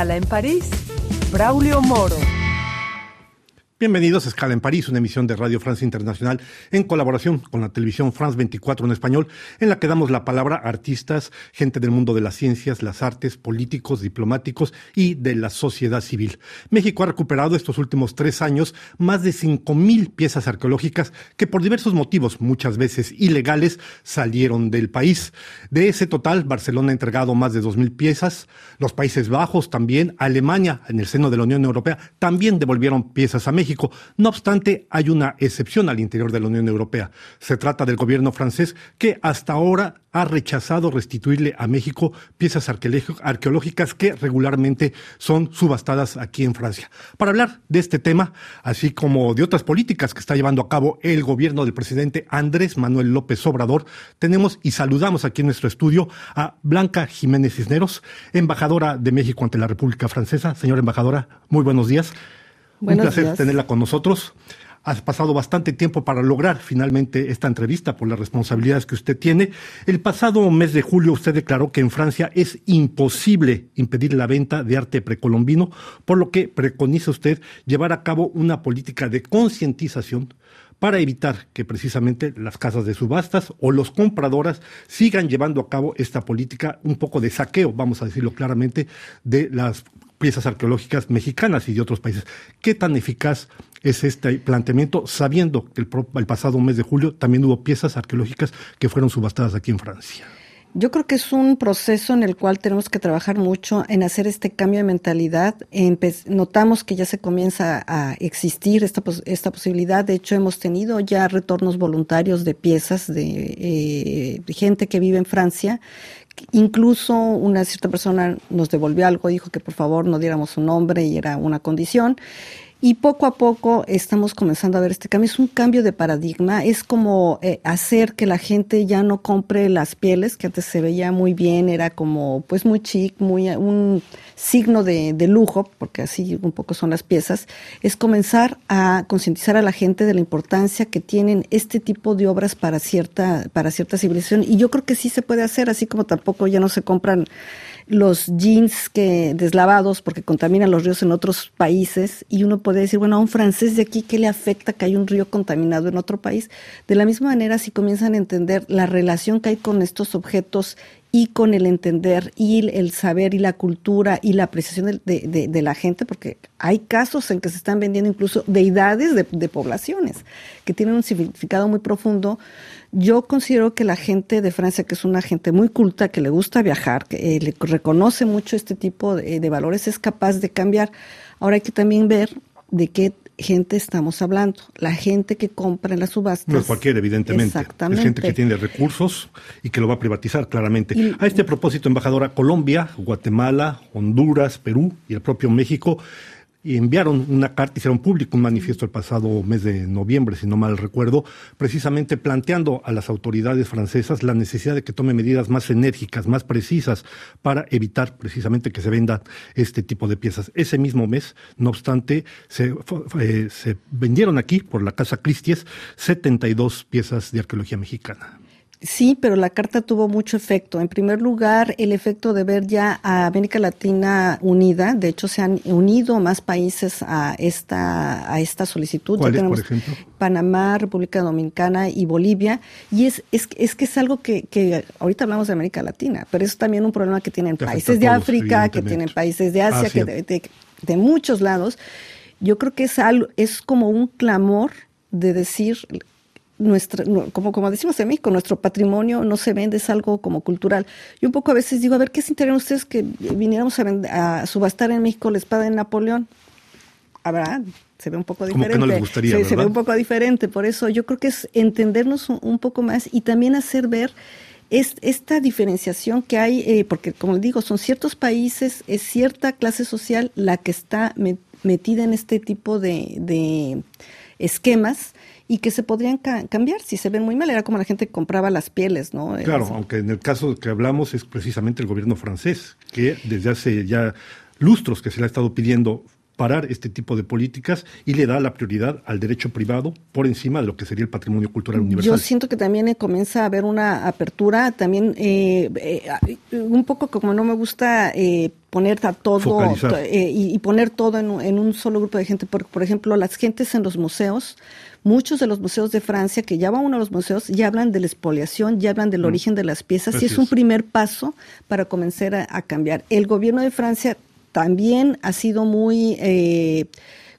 Escala en París, Braulio Moro. Bienvenidos a Escala en París, una emisión de Radio Francia Internacional en colaboración con la televisión France 24 en español, en la que damos la palabra a artistas, gente del mundo de las ciencias, las artes, políticos, diplomáticos y de la sociedad civil. México ha recuperado estos últimos tres años más de 5.000 piezas arqueológicas que por diversos motivos, muchas veces ilegales, salieron del país. De ese total, Barcelona ha entregado más de 2.000 piezas, los Países Bajos también, Alemania, en el seno de la Unión Europea, también devolvieron piezas a México. No obstante, hay una excepción al interior de la Unión Europea. Se trata del gobierno francés que hasta ahora ha rechazado restituirle a México piezas arqueológicas que regularmente son subastadas aquí en Francia. Para hablar de este tema, así como de otras políticas que está llevando a cabo el gobierno del presidente Andrés Manuel López Obrador, tenemos y saludamos aquí en nuestro estudio a Blanca Jiménez Cisneros, embajadora de México ante la República Francesa. Señora embajadora, muy buenos días. Un placer tenerla con nosotros. Ha pasado bastante tiempo para lograr finalmente esta entrevista por las responsabilidades que usted tiene. El pasado mes de julio usted declaró que en Francia es imposible impedir la venta de arte precolombino, por lo que preconiza usted llevar a cabo una política de concientización para evitar que precisamente las casas de subastas o los compradoras sigan llevando a cabo esta política un poco de saqueo, vamos a decirlo claramente, de las piezas arqueológicas mexicanas y de otros países. ¿Qué tan eficaz es este planteamiento, sabiendo que el, pasado mes de julio también hubo piezas arqueológicas que fueron subastadas aquí en Francia? Yo creo que es un proceso en el cual tenemos que trabajar mucho en hacer este cambio de mentalidad. notamos que ya se comienza a existir esta, esta posibilidad. De hecho, hemos tenido ya retornos voluntarios de piezas de eh, gente que vive en Francia Incluso una cierta persona nos devolvió algo, dijo que por favor no diéramos su nombre y era una condición. Y poco a poco estamos comenzando a ver este cambio. Es un cambio de paradigma. Es como eh, hacer que la gente ya no compre las pieles, que antes se veía muy bien, era como pues muy chic, muy un signo de, de lujo, porque así un poco son las piezas. Es comenzar a concientizar a la gente de la importancia que tienen este tipo de obras para cierta, para cierta civilización. Y yo creo que sí se puede hacer, así como tampoco ya no se compran los jeans que deslavados porque contaminan los ríos en otros países y uno puede decir, bueno, a un francés de aquí, ¿qué le afecta que hay un río contaminado en otro país? De la misma manera, si comienzan a entender la relación que hay con estos objetos y con el entender y el saber y la cultura y la apreciación de, la gente, porque hay casos en que se están vendiendo incluso deidades de, de poblaciones que tienen un significado muy profundo, yo considero que la gente de Francia, que es una gente muy culta, que le gusta viajar, que eh, le reconoce mucho este tipo de, valores, es capaz de cambiar. Ahora hay que también ver de qué gente estamos hablando. La gente que compra en las subastas. No es cualquiera, evidentemente. Exactamente. Es gente que tiene recursos y que lo va a privatizar, claramente. a este propósito, embajadora, Colombia, Guatemala, Honduras, Perú y el propio México y enviaron una carta, hicieron público un manifiesto el pasado mes de noviembre, si no mal recuerdo, precisamente planteando a las autoridades francesas la necesidad de que tome medidas más enérgicas, más precisas, para evitar precisamente que se vendan este tipo de piezas. Ese mismo mes, no obstante, se, eh, se vendieron aquí, por la Casa Cristies, 72 piezas de arqueología mexicana. Sí, pero la carta tuvo mucho efecto. En primer lugar, el efecto de ver ya a América Latina unida. De hecho, se han unido más países a esta a esta solicitud. ¿Cuáles, por ejemplo? Panamá, República Dominicana y Bolivia. Y es, es, es que es algo que, que ahorita hablamos de América Latina, pero es también un problema que tienen países de África, que tienen países de Asia, que de, de muchos lados. Yo creo que es algo, es como un clamor de decir nuestra, como, como decimos en México, nuestro patrimonio no se vende, es algo como cultural. Yo un poco a veces digo, a ver, ¿qué sintieran ustedes que viniéramos a, subastar en México la espada de Napoleón? Habrá, se ve un poco diferente. Como que no les gustaría, se ve un poco diferente, por eso yo creo que es entendernos un, poco más y también hacer ver es, esta diferenciación que hay, eh, porque como digo, son ciertos países, es cierta clase social la que está metida en este tipo de, de esquemas y que se podrían cambiar si se ven muy mal. Era como la gente que compraba las pieles, ¿no? Claro, aunque en el caso que hablamos es precisamente el gobierno francés, que desde hace ya lustros que se le ha estado pidiendo parar este tipo de políticas y le da la prioridad al derecho privado por encima de lo que sería el patrimonio cultural universal. Yo siento que también eh, comienza a haber una apertura, también eh, eh, un poco como no me gusta poner a todo y, poner todo en, un solo grupo de gente, porque por ejemplo las gentes en los museos, muchos de los museos de Francia que ya van uno a los museos ya hablan de la expoliación, ya hablan del mm. origen de las piezas y es un primer paso para comenzar a cambiar. El gobierno de Francia también ha sido muy eh,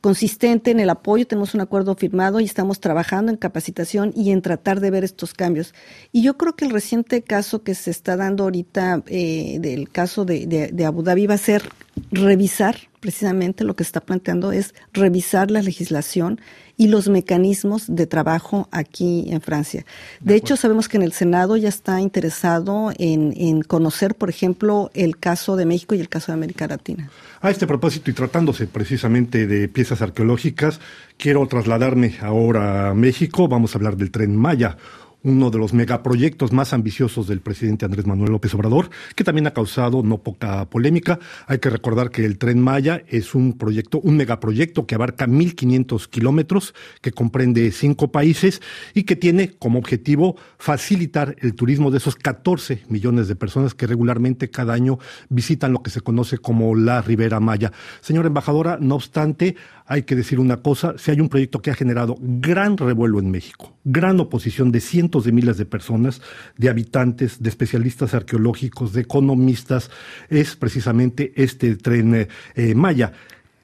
consistente en el apoyo, tenemos un acuerdo firmado y estamos trabajando en capacitación y en tratar de ver estos cambios. Y yo creo que el reciente caso que se está dando ahorita eh, del caso de, de, Abu Dhabi va a ser revisar precisamente lo que está planteando es revisar la legislación y los mecanismos de trabajo aquí en Francia. De, hecho, sabemos que en el Senado ya está interesado en, en, conocer, por ejemplo, el caso de México y el caso de América Latina. A este propósito, y tratándose precisamente de piezas arqueológicas, quiero trasladarme ahora a México. Vamos a hablar del tren Maya uno de los megaproyectos más ambiciosos del presidente Andrés Manuel López Obrador, que también ha causado no poca polémica. Hay que recordar que el Tren Maya es un proyecto, un megaproyecto que abarca 1.500 kilómetros, que comprende cinco países y que tiene como objetivo facilitar el turismo de esos 14 millones de personas que regularmente cada año visitan lo que se conoce como la Ribera Maya. Señora embajadora, no obstante, hay que decir una cosa, si hay un proyecto que ha generado gran revuelo en México, gran oposición de cientos de miles de personas, de habitantes, de especialistas arqueológicos, de economistas, es precisamente este tren eh, Maya.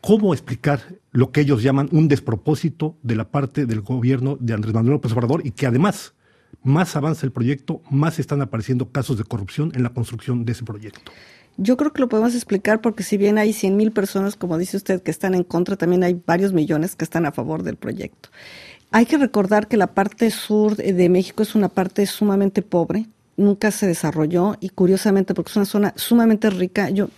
¿Cómo explicar lo que ellos llaman un despropósito de la parte del gobierno de Andrés Manuel López Obrador y que además más avanza el proyecto, más están apareciendo casos de corrupción en la construcción de ese proyecto? Yo creo que lo podemos explicar porque si bien hay 100 mil personas, como dice usted, que están en contra, también hay varios millones que están a favor del proyecto. Hay que recordar que la parte sur de México es una parte sumamente pobre, nunca se desarrolló y curiosamente porque es una zona sumamente rica, yo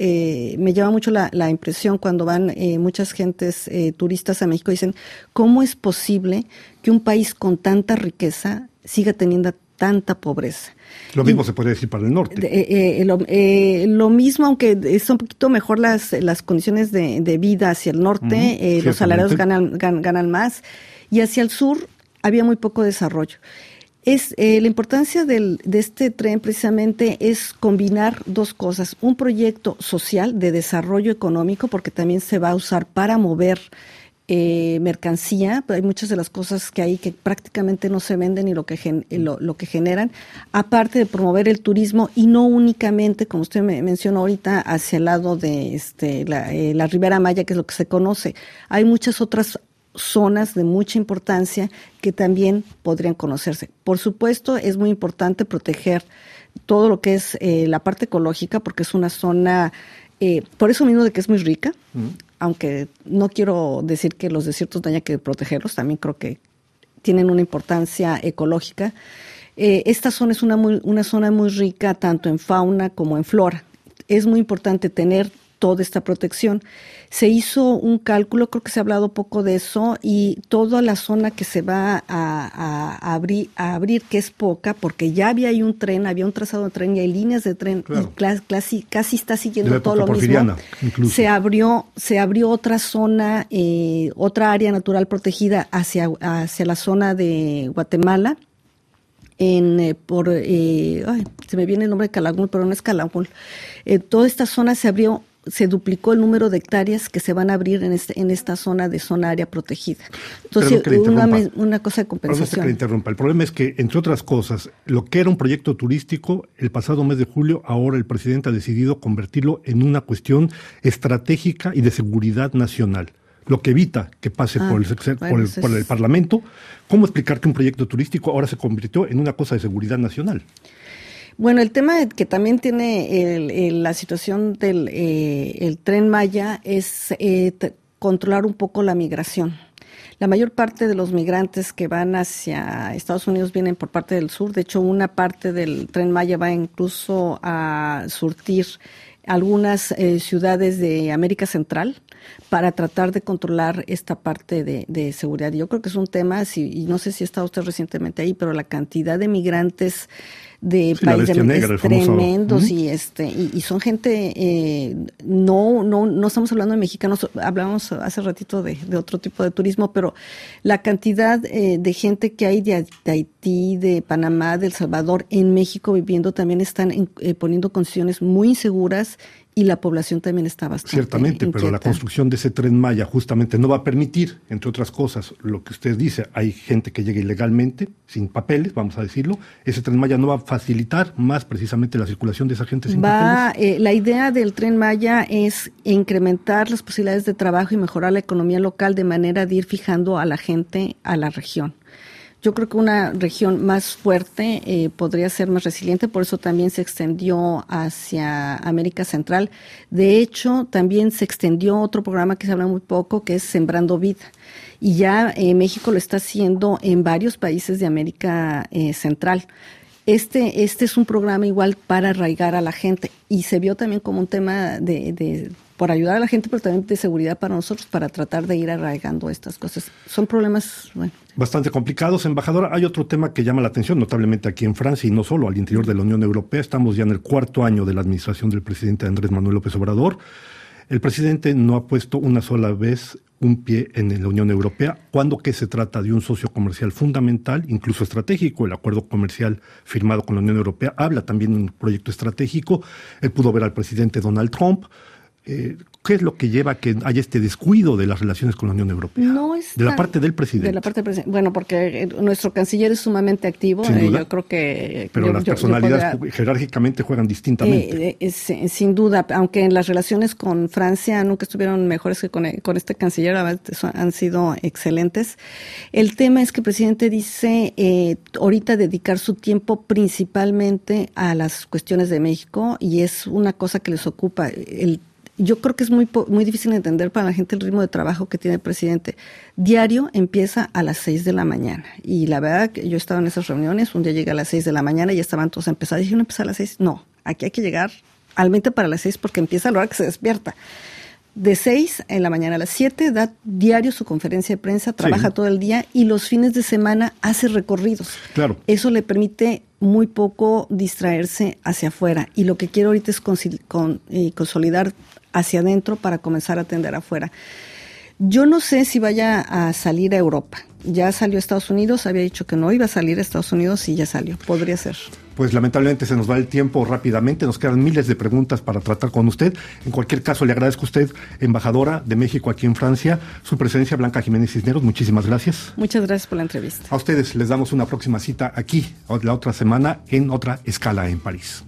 eh, me llama mucho la, impresión cuando van eh, muchas gentes eh, turistas a México y dicen, ¿cómo es posible que un país con tanta riqueza siga teniendo tanta pobreza. Lo mismo se puede decir para el norte. Eh, eh, eh, lo, mismo, aunque es un poquito mejor las, las condiciones de, vida hacia el norte, los salarios ganan, ganan, más, y hacia el sur había muy poco desarrollo. Es, la importancia del, de este tren precisamente es combinar dos cosas, un proyecto social de desarrollo económico, porque también se va a usar para mover eh, mercancía, hay muchas de las cosas que hay que prácticamente no se venden y lo que, lo, que generan, aparte de promover el turismo y no únicamente, como usted me mencionó ahorita, hacia el lado de este, la, eh, la Ribera Maya, que es lo que se conoce. Hay muchas otras zonas de mucha importancia que también podrían conocerse. Por supuesto, es muy importante proteger todo lo que es eh, la parte ecológica, porque es una zona, por eso mismo de que es muy rica, aunque no quiero decir que los desiertos no haya que protegerlos, también creo que tienen una importancia ecológica. Eh, esta zona es una, una zona muy rica tanto en fauna como en flora. Es muy importante tener toda esta protección. Se hizo un cálculo, creo que se ha hablado poco de eso, y toda la zona que se va a, abrir, a abrir, que es poca, porque ya había ahí un tren, había un trazado de tren y hay líneas de tren, y casi, casi está siguiendo todo lo mismo. Se abrió, se abrió otra zona, eh, otra área natural protegida hacia, hacia la zona de Guatemala en eh, por eh, ay, se me viene el nombre de Calakmul, pero no es Calakmul. toda esta zona se abrió se duplicó el número de hectáreas que se van a abrir en, este, en esta zona de zona área protegida. Entonces, una, una, cosa de compensación. Que interrumpa. El problema es que, entre otras cosas, lo que era un proyecto turístico, el pasado mes de julio, ahora el presidente ha decidido convertirlo en una cuestión estratégica y de seguridad nacional lo que evita que pase por, el, ah, por, el, por el Parlamento. ¿Cómo explicar que un proyecto turístico ahora se convirtió en una cosa de seguridad nacional? Bueno, el tema que también tiene la situación del eh, el tren Maya es eh, controlar un poco la migración. La mayor parte de los migrantes que van hacia Estados Unidos vienen por parte del sur. De hecho, una parte del tren Maya va incluso a surtir algunas eh, ciudades de América Central para tratar de controlar esta parte de, seguridad. Yo creo que es un tema, y no sé si está usted recientemente ahí, pero la cantidad de migrantes de países tremendos y este y, son gente eh, no no no estamos hablando de mexicanos hablamos hace ratito de, otro tipo de turismo pero la cantidad eh, de gente que hay de, Haití de Panamá de El Salvador en México viviendo también están eh, poniendo condiciones muy inseguras y la población también está bastante. Ciertamente, pero la construcción de ese tren Maya justamente no va a permitir, entre otras cosas, lo que usted dice, hay gente que llega ilegalmente, sin papeles, vamos a decirlo, ese tren Maya no va a facilitar más precisamente la circulación de esa gente sin va, papeles. Eh, la idea del tren Maya es incrementar las posibilidades de trabajo y mejorar la economía local de manera de ir fijando a la gente a la región. Yo creo que una región más fuerte eh, podría ser más resiliente, por eso también se extendió hacia América Central. De hecho, también se extendió otro programa que se habla muy poco, que es Sembrando Vida. Y ya eh, México lo está haciendo en varios países de América eh, Central. Este, este es un programa igual para arraigar a la gente y se vio también como un tema de, de por ayudar a la gente, pero también de seguridad para nosotros, para tratar de ir arraigando estas cosas. Son problemas. Bastante complicados. Embajadora, hay otro tema que llama la atención, notablemente aquí en Francia y no solo al interior de la Unión Europea. Estamos ya en el cuarto año de la administración del presidente Andrés Manuel López Obrador. El presidente no ha puesto una sola vez un pie en la Unión Europea, cuando que se trata de un socio comercial fundamental, incluso estratégico. El acuerdo comercial firmado con la Unión Europea habla también de un proyecto estratégico. Él pudo ver al presidente Donald Trump eh, ¿Qué es lo que lleva a que haya este descuido de las relaciones con la Unión Europea? No es de la parte del presidente. De la parte del presidente. Bueno, porque eh, nuestro canciller es sumamente activo. Eh, yo creo que. Pero las personalidades jerárquicamente juegan distintamente. sin duda, aunque en las relaciones con Francia nunca estuvieron mejores que con, con este canciller, han sido excelentes. El tema es que el presidente dice ahorita dedicar su tiempo principalmente a las cuestiones de México y es una cosa que les ocupa. El yo creo que es muy, muy difícil entender para la gente el ritmo de trabajo que tiene el presidente. Diario empieza a las 6 de la mañana. Y la verdad que yo estaba en esas reuniones, un día llegué a las 6 de la mañana y estaban todos empezados. Dije, ¿no empezar a las 6? No, aquí hay que llegar al mente para las 6 porque empieza a la hora que se despierta. De 6 en la mañana a las 7 da diario su conferencia de prensa, trabaja todo el día y los fines de semana hace recorridos. Claro. Eso le permite muy poco distraerse hacia afuera. Y lo que quiero ahorita es con, eh, consolidar hacia adentro para comenzar a atender afuera. Yo no sé si vaya a salir a Europa. Ya salió a Estados Unidos, había dicho que no iba a salir a Estados Unidos y ya salió. Podría ser. Pues lamentablemente se nos va el tiempo rápidamente, nos quedan miles de preguntas para tratar con usted. En cualquier caso, le agradezco a usted, embajadora de México aquí en Francia, su presencia, Blanca Jiménez Cisneros. Muchísimas gracias. Muchas gracias por la entrevista. A ustedes les damos una próxima cita aquí, la otra semana, en otra escala en París.